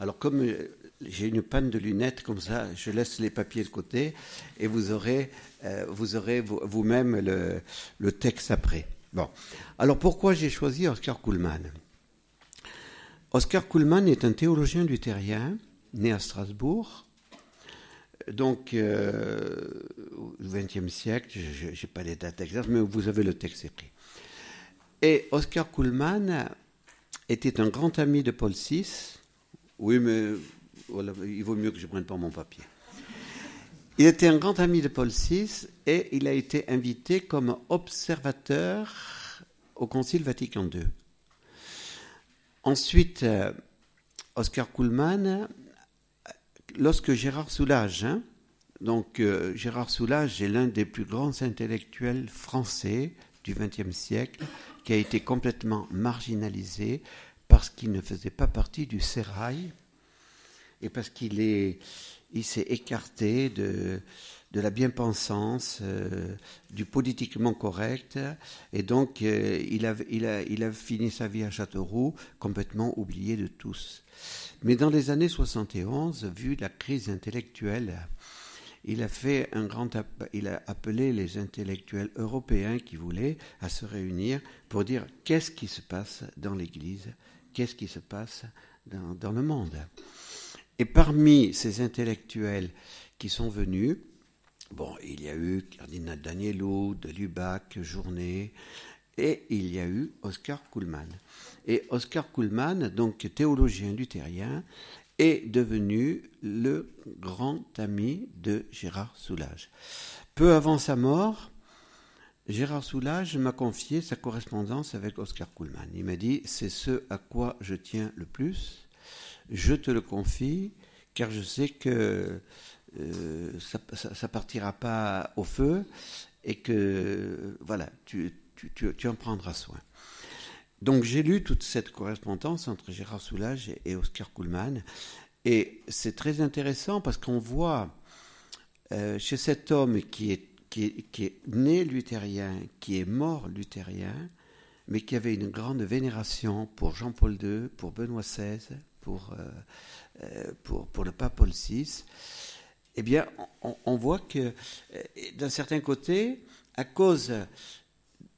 Alors comme euh, j'ai une panne de lunettes comme ça, je laisse les papiers de côté et vous aurez, euh, vous aurez vous-même le, texte après. Bon. Alors pourquoi j'ai choisi Oscar Kuhlmann? Oscar Kuhlmann est un théologien luthérien né à Strasbourg. Donc, euh, au XXe siècle, je n'ai pas les dates exactes, mais vous avez le texte écrit. Et Oscar Kuhlmann était un grand ami de Paul VI. Oui, mais il vaut mieux que je ne prenne pas mon papier. Il était un grand ami de Paul VI et il a été invité comme observateur au Concile Vatican II. Ensuite, euh, Oscar Kuhlmann, lorsque Gérard Soulage, hein, donc euh, Gérard Soulage est l'un des plus grands intellectuels français du XXe siècle, qui a été complètement marginalisé parce qu'il ne faisait pas partie du sérail et parce qu'il est, il s'est écarté de, la bien-pensance, euh, du politiquement correct, et donc euh, il, a, fini sa vie à Châteauroux complètement oublié de tous. Mais dans les années 71, vu la crise intellectuelle, il a fait un grand il a appelé les intellectuels européens qui voulaient à se réunir pour dire qu'est-ce qui se passe dans l'Église, qu'est-ce qui se passe dans le monde. Et parmi ces intellectuels qui sont venus, bon, il y a eu Cardinal Danielou, de Lubac, Journet, et il y a eu Oscar Kuhlmann. Et Oscar Kuhlmann, donc théologien luthérien, est devenu le grand ami de Gérard Soulage. Peu avant sa mort, Gérard Soulage m'a confié sa correspondance avec Oscar Kuhlmann. Il m'a dit C'est ce à quoi je tiens le plus je te le confie, car je sais que euh, ça ne partira pas au feu et que voilà, tu, en prendras soin. Donc j'ai lu toute cette correspondance entre Gérard Soulage et, Oscar Kuhlmann, et c'est très intéressant parce qu'on voit euh, chez cet homme qui est né luthérien, qui est mort luthérien, mais qui avait une grande vénération pour Jean-Paul II, pour Benoît XVI, pour, euh, euh, pour, pour, le pape Paul VI, eh bien, on, voit que euh, d'un certain côté, à cause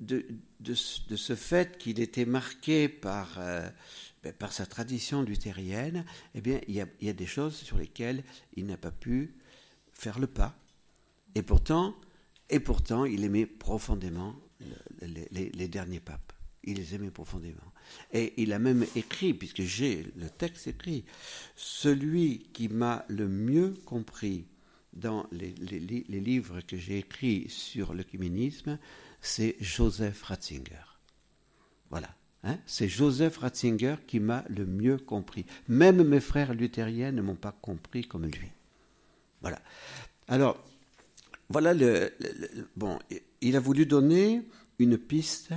de, de, ce fait qu'il était marqué par, ben, par sa tradition luthérienne, eh bien, il y, a, des choses sur lesquelles il n'a pas pu faire le pas. Et pourtant, et pourtant il aimait profondément les derniers papes. Il les aimait profondément. Et il a même écrit, puisque j'ai le texte écrit, celui qui m'a le mieux compris dans les, livres que j'ai écrits sur l'œcuménisme, c'est Joseph Ratzinger. Voilà. Hein? c'est Joseph Ratzinger qui m'a le mieux compris. Même mes frères luthériens ne m'ont pas compris comme lui. Voilà. Alors, voilà le bon, il a voulu donner une piste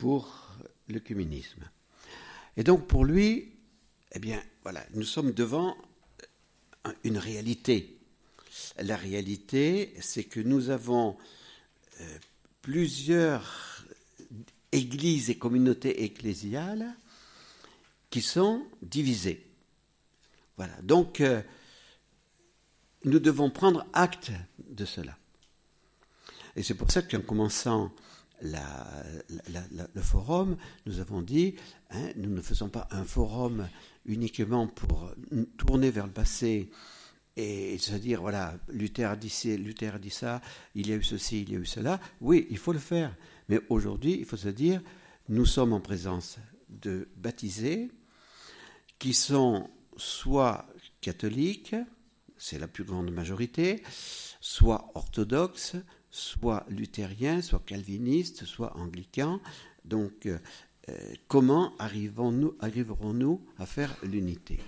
pour l'œcuménisme. Et donc pour lui, eh bien, voilà, nous sommes devant une réalité. La réalité, c'est que nous avons euh, plusieurs églises et communautés ecclésiales qui sont divisées. Voilà. Donc, euh, nous devons prendre acte de cela. Et c'est pour ça qu'en commençant le forum, nous avons dit, hein, nous ne faisons pas un forum uniquement pour tourner vers le passé et se dire, voilà, Luther dit, Luther a dit ça, il y a eu ceci, il y a eu cela. Oui, il faut le faire. Mais aujourd'hui, il faut se dire, nous sommes en présence de baptisés qui sont soit catholiques, c'est la plus grande majorité, soit orthodoxes, soit luthériens, soit calvinistes, soit anglicans. Donc, euh, comment arriverons-nous arriverons à faire l'unité?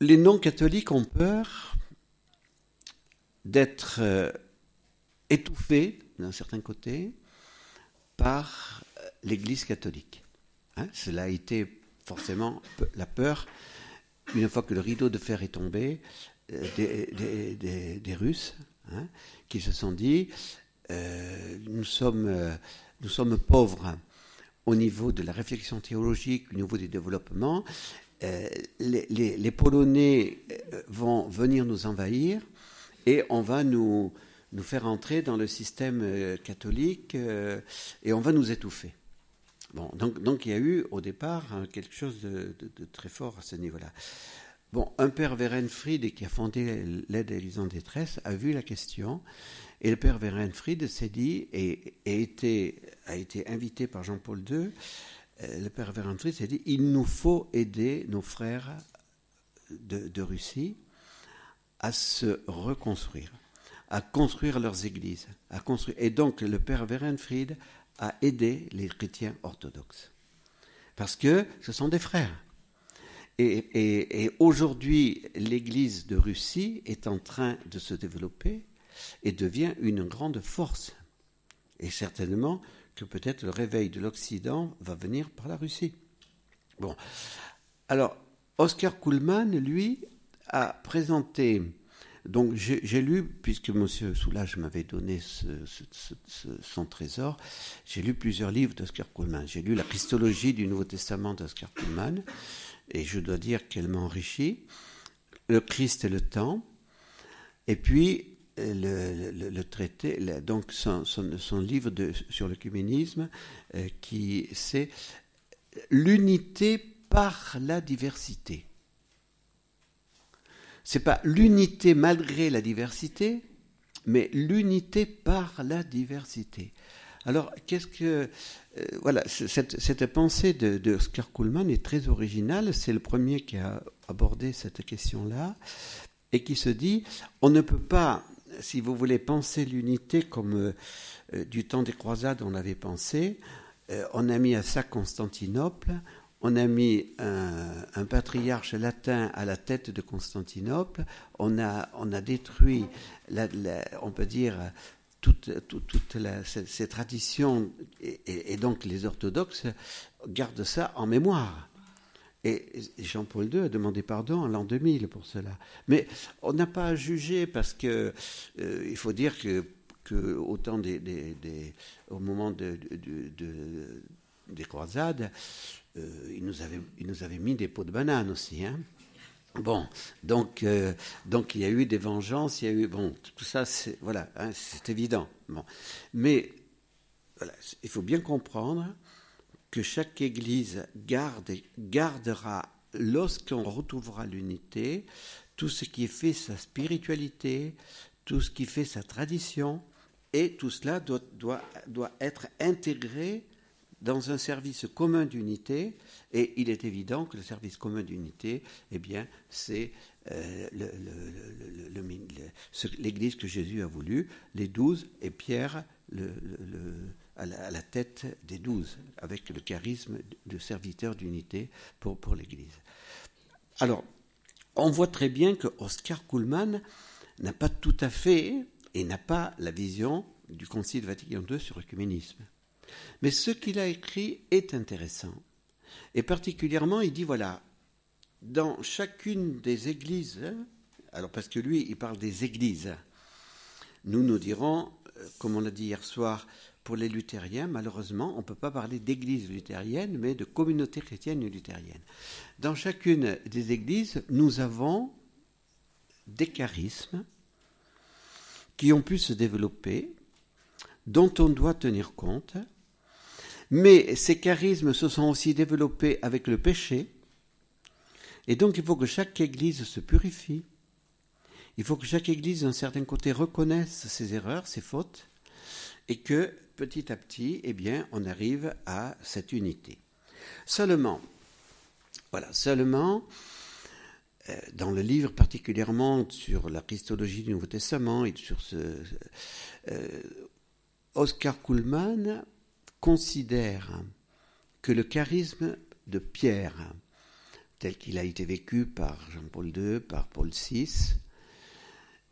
Les non-catholiques ont peur d'être euh, étouffés, d'un certain côté, par euh, l'Église catholique. Hein, cela a été forcément la peur, une fois que le rideau de fer est tombé, des, des, Russes hein, qui se sont dit euh, nous, sommes, euh, nous sommes pauvres, au niveau de la réflexion théologique, au niveau du développement, euh, les, Polonais euh, vont venir nous envahir et on va nous, faire entrer dans le système euh, catholique et on va nous étouffer. Donc, donc il y a eu au départ hein, quelque chose de, très fort à ce niveau-là. Bon, un père Werenfried qui a fondé l'aide à l'Église en détresse a vu la question et le père Werenfried s'est dit et, a été invité par Jean-Paul II euh, le père Vérantry s'est dit il nous faut aider nos frères de, Russie à se reconstruire, à construire leurs églises, à construire. Et donc le père Werenfried a aidé les chrétiens orthodoxes. Parce que ce sont des frères. Et, et aujourd'hui, l'Église de Russie est en train de se développer et devient une grande force. Et certainement, que peut-être le réveil de l'Occident va venir par la Russie. Bon. Alors, Oscar Kuhlmann, lui, a présenté. Donc, j'ai lu, puisque M. Soulage m'avait donné son trésor, j'ai lu plusieurs livres d'Oscar Kuhlmann. J'ai lu La Christologie du Nouveau Testament d'Oscar Kuhlmann, et je dois dire qu'elle m'a enrichi. Le Christ et le temps. Et puis, le, traité, donc son, livre sur l'œcuménisme, euh, qui c'est l'unité par la diversité. C'est pas l'unité malgré la diversité, mais l'unité par la diversité. Alors, qu'est-ce que. Euh, voilà, cette, cette, pensée de, de Kuhlmann est très originale. C'est le premier qui a abordé cette question-là et qui se dit on ne peut pas si vous voulez penser l'unité comme euh, euh, du temps des croisades on avait pensé, on a mis à ça Constantinople, on a mis un, patriarche latin à la tête de Constantinople, on a, on a détruit, on peut dire, toutes ces, traditions, et, donc les orthodoxes gardent ça en mémoire. Et Jean-Paul II a demandé pardon en l'an 2000 pour cela. Mais on n'a pas à juger parce que euh, il faut dire que, que des, des, au moment de, des croisades, euh, il, nous avait, il nous avait mis des pots de banane aussi. Hein Bon, donc, euh, donc il y a eu des vengeances, il y a eu bon, tout ça, c'est voilà, hein, c'est évident. Bon, mais voilà, il faut bien comprendre que chaque Église garde, gardera, lorsqu'on retrouvera l'unité, tout ce qui fait sa spiritualité, tout ce qui fait sa tradition, et tout cela doit être intégré dans un service commun d'unité, et il est évident que le service commun d'unité, eh bien, c'est l'Église que Jésus a voulu, les douze, et Pierre, à la, tête des douze, avec le charisme de serviteur d'unité pour, pour l'Église. Alors, on voit très bien que Oscar Kuhlmann n'a pas tout à fait et n'a pas la vision du Concile Vatican II sur l'œcuménisme. Mais ce qu'il a écrit est intéressant. Et particulièrement, il dit voilà, dans chacune des églises, alors parce que lui, il parle des églises, nous nous dirons, euh, comme on l'a dit hier soir, pour les luthériens, malheureusement, on ne peut pas parler d'église luthérienne, mais de communauté chrétienne luthérienne. Dans chacune des églises, nous avons des charismes qui ont pu se développer, dont on doit tenir compte, mais ces charismes se sont aussi développés avec le péché, et donc il faut que chaque église se purifie, il faut que chaque église d'un certain côté reconnaisse ses erreurs, ses fautes, et que petit à petit, eh bien, on arrive à cette unité. Seulement, voilà, seulement, euh, dans le livre particulièrement sur la christologie du Nouveau Testament et sur ce, euh, Oscar Kuhlmann considère que le charisme de Pierre, tel qu'il a été vécu par Jean-Paul II, par Paul VI,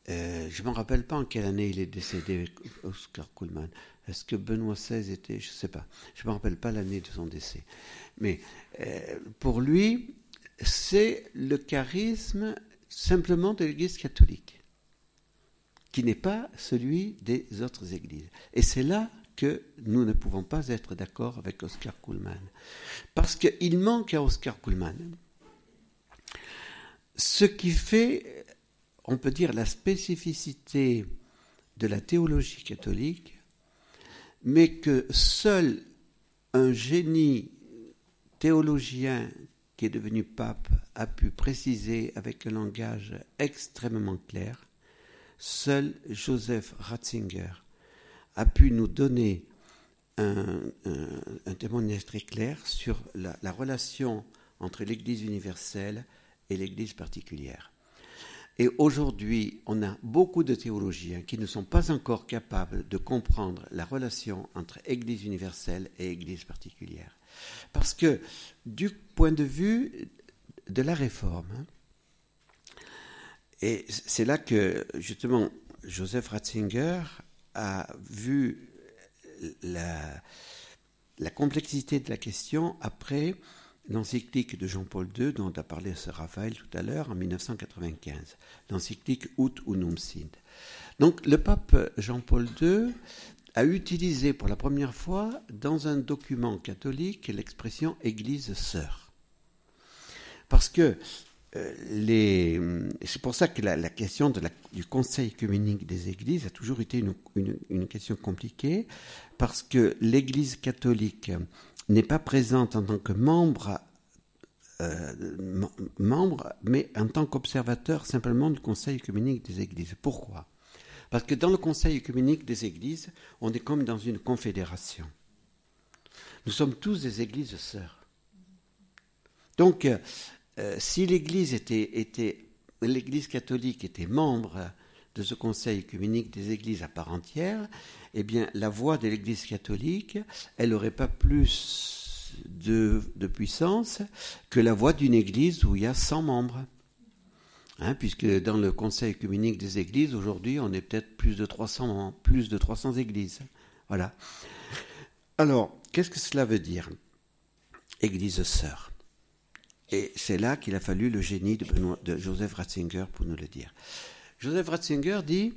euh, je ne me rappelle pas en quelle année il est décédé, Oscar Kuhlmann. Est-ce que Benoît XVI était, je ne sais pas, je ne me rappelle pas l'année de son décès. Mais euh, pour lui, c'est le charisme simplement de l'Église catholique, qui n'est pas celui des autres églises. Et c'est là que nous ne pouvons pas être d'accord avec Oscar Kuhlmann. Parce qu'il manque à Oscar Kuhlmann ce qui fait, on peut dire, la spécificité de la théologie catholique, mais que seul un génie théologien qui est devenu pape a pu préciser avec un langage extrêmement clair, seul Joseph Ratzinger a pu nous donner un, témoignage très clair sur la, la relation entre l'Église universelle et l'Église particulière. Et aujourd'hui, on a beaucoup de théologiens qui ne sont pas encore capables de comprendre la relation entre Église universelle et Église particulière. Parce que du point de vue de la réforme, hein, et c'est là que justement Joseph Ratzinger a vu la, la complexité de la question après l'encyclique de Jean-Paul II, dont a parlé Sir Raphaël tout à l'heure, en 1995, l'encyclique Ut Unum Sint. Donc le pape Jean-Paul II a utilisé pour la première fois dans un document catholique l'expression Église sœur. Parce que euh, c'est pour ça que la, question du Conseil œcuménique des Églises a toujours été une, une question compliquée, parce que l'Église catholique n'est pas présente en tant que membre, euh, membre mais en tant qu'observateur simplement du Conseil œcuménique des Églises. Pourquoi? Parce que dans le Conseil œcuménique des Églises, on est comme dans une confédération. Nous sommes tous des Églises sœurs. Donc, euh, si l'Église était, l'Église catholique était membre de ce Conseil œcuménique des Églises à part entière, eh bien, la voix de l'Église catholique, n'aurait pas plus de, puissance que la voix d'une Église où il y a 100 membres. Hein, puisque dans le Conseil œcuménique des Églises, aujourd'hui, on est peut-être plus de 300, plus de 300 églises. Voilà. Alors, qu'est-ce que cela veut dire Église sœur? Et c'est là qu'il a fallu le génie de, Joseph Ratzinger pour nous le dire. Joseph Ratzinger dit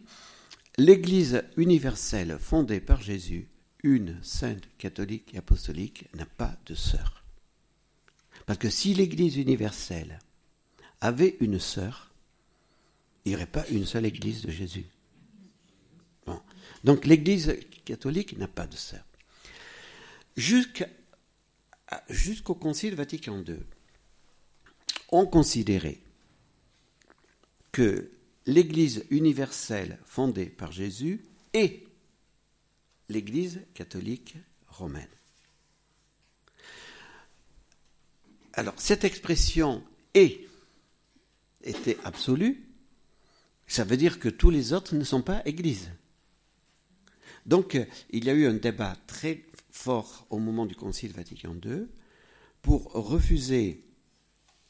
L'Église universelle fondée par Jésus, une, sainte, catholique et apostolique, n'a pas de sœur. Parce que si l'Église universelle avait une sœur, il n'y aurait pas une seule Église de Jésus. Donc l'Église catholique n'a pas de sœur. Jusqu'au Concile Vatican II, on considérait que l'Église universelle fondée par Jésus et l'Église catholique romaine. Alors, cette expression et était absolue, ça veut dire que tous les autres ne sont pas Églises. Donc, il y a eu un débat très fort au moment du Concile Vatican II pour refuser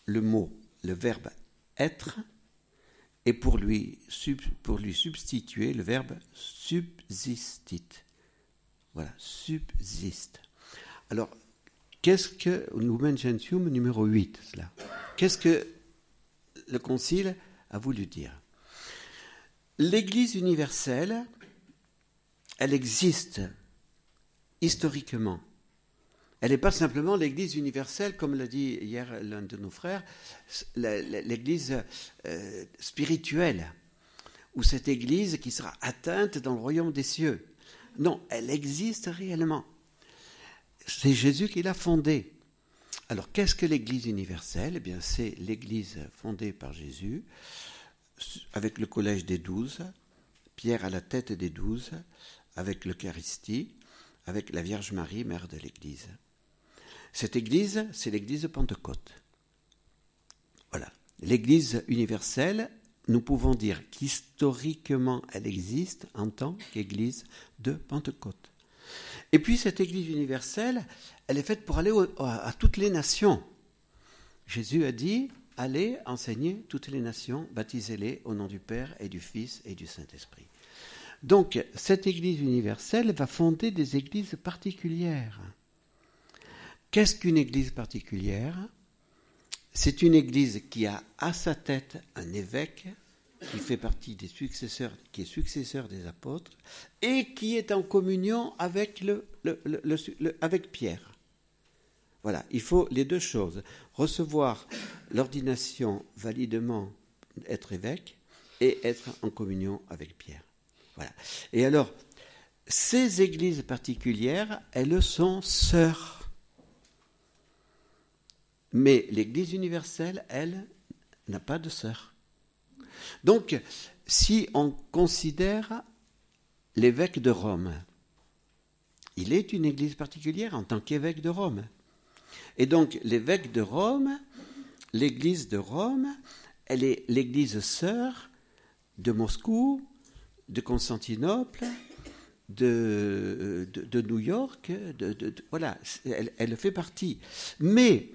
le mot, le verbe être et pour lui, pour lui substituer le verbe subsistit. Voilà, subsiste. Alors, qu'est-ce que Gentium numéro 8, cela? Qu'est-ce que le Concile a voulu dire? L'Église universelle, elle existe historiquement elle n'est pas simplement l'Église universelle, comme l'a dit hier l'un de nos frères, l'Église euh, spirituelle, ou cette Église qui sera atteinte dans le royaume des cieux. Non, elle existe réellement. C'est Jésus qui l'a fondée. Alors, qu'est-ce que l'Église universelle? Eh bien, c'est l'Église fondée par Jésus, avec le collège des douze, Pierre à la tête des douze, avec l'Eucharistie, avec la Vierge Marie, mère de l'Église. Cette Église, c'est l'Église de Pentecôte. Voilà. L'Église universelle, nous pouvons dire qu'historiquement, elle existe en tant qu'Église de Pentecôte. Et puis cette Église universelle, elle est faite pour aller à, toutes les nations. Jésus a dit, allez enseigner toutes les nations, baptisez-les au nom du Père et du Fils et du Saint-Esprit. Donc cette Église universelle va fonder des églises particulières. Qu'est-ce qu'une église particulière? C'est une église qui a à sa tête un évêque, qui fait partie des successeurs, qui est successeur des apôtres, et qui est en communion avec, Pierre. Voilà, il faut les deux choses. Recevoir l'ordination validement, être évêque, et être en communion avec Pierre. Et alors, ces églises particulières, elles sont sœurs. Mais l'Église universelle, elle, n'a pas de sœur. Donc, si on considère l'évêque de Rome, il est une église particulière en tant qu'évêque de Rome. Et donc, l'évêque de Rome, l'église de Rome, elle est l'église sœur de Moscou, de Constantinople, de, de, New York, voilà, elle, elle, fait partie. Mais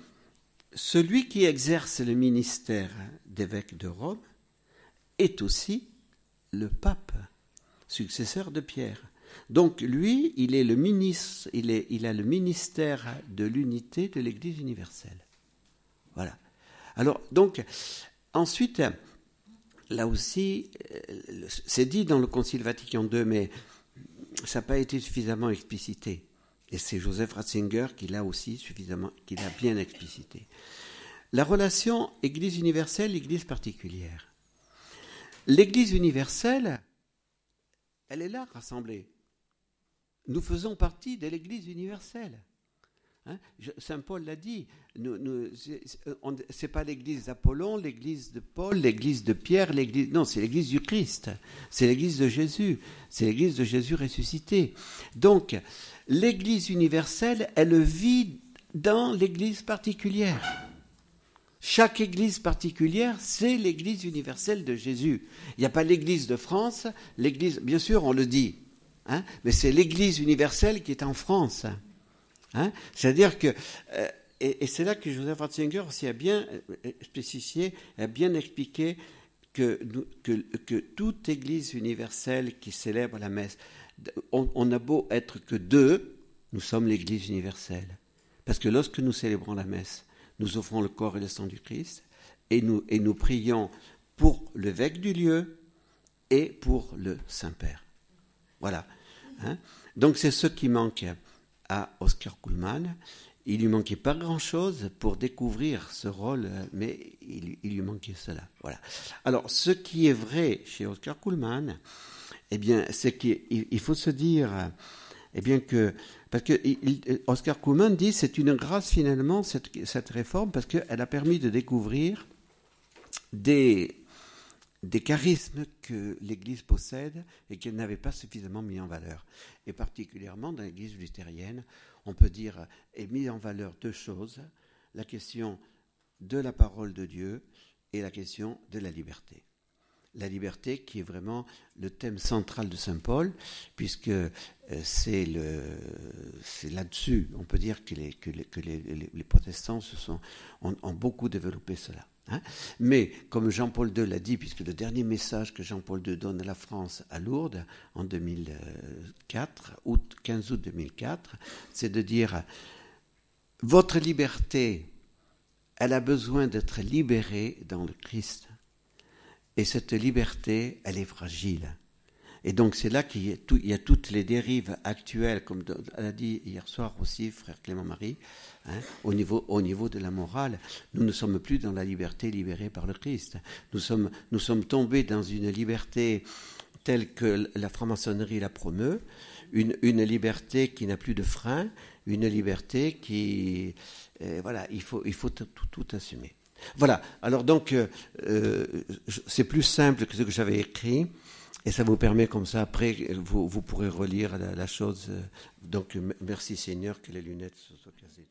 celui qui exerce le ministère d'évêque de Rome est aussi le pape, successeur de Pierre. Donc lui, il est le ministre, il, a le ministère de l'unité de l'Église universelle. Voilà. Alors donc ensuite, là aussi, euh, c'est dit dans le Concile Vatican II, mais ça n'a pas été suffisamment explicité. Et c'est Joseph Ratzinger qui l'a aussi suffisamment, qui l'a bien explicité. La relation Église universelle, Église particulière. L'Église universelle, elle est là rassemblée. Nous faisons partie de l'Église universelle. Hein, Saint Paul l'a dit, c'est pas l'église d'Apollon, l'église de Paul, l'église de Pierre, l'église. Non, c'est l'église du Christ, c'est l'église de Jésus, c'est l'église de Jésus ressuscité. Donc, l'église universelle, elle vit dans l'église particulière. Chaque église particulière, c'est l'église universelle de Jésus. Il n'y a pas l'église de France, l'église, bien sûr, on le dit, hein, mais c'est l'église universelle qui est en France. Hein. C'est-à-dire que, euh, et, c'est là que Joseph Ratzinger aussi a bien euh, spécifié, a bien expliqué que, toute église universelle qui célèbre la messe, on, on a beau être que deux, nous sommes l'église universelle. Parce que lorsque nous célébrons la messe, nous offrons le corps et le sang du Christ, et nous, et nous prions pour l'évêque du lieu et pour le Saint-Père. Voilà. Hein. Donc c'est ce qui manque à Oscar Kuhlmann. Il lui manquait pas grand-chose pour découvrir ce rôle, mais il, lui manquait cela. Voilà. Alors, ce qui est vrai chez Oscar Kuhlmann, eh bien, c'est qu'il faut se dire, eh bien que parce que Oscar Kuhlmann dit c'est une grâce finalement cette, cette réforme parce qu'elle a permis de découvrir des, des charismes que l'Église possède et qu'elle n'avait pas suffisamment mis en valeur. Et particulièrement dans l'Église luthérienne, on peut dire est mis en valeur deux choses la question de la parole de Dieu et la question de la liberté la liberté qui est vraiment le thème central de Saint Paul, puisque euh, c'est là-dessus, on peut dire que les, que les, protestants se sont, ont, beaucoup développé cela. Hein. Mais comme Jean-Paul II l'a dit, puisque le dernier message que Jean-Paul II donne à la France à Lourdes en 2004, août, 15 août 2004, c'est de dire votre liberté, elle a besoin d'être libérée dans le Christ. Et cette liberté, elle est fragile. Et donc c'est là qu'il y, a toutes les dérives actuelles, comme l'a dit hier soir aussi frère Clément Marie, hein, au, niveau, au niveau de la morale. Nous ne sommes plus dans la liberté libérée par le Christ. Nous sommes, nous sommes tombés dans une liberté telle que la franc-maçonnerie la promeut, une, une liberté qui n'a plus de frein, une liberté qui... Euh, voilà, il faut, il faut tout, tout assumer. Voilà, alors donc euh, euh, c'est plus simple que ce que j'avais écrit. Et ça vous permet comme ça, après, vous, vous pourrez relire la, chose. Donc, merci Seigneur que les lunettes soient cassées.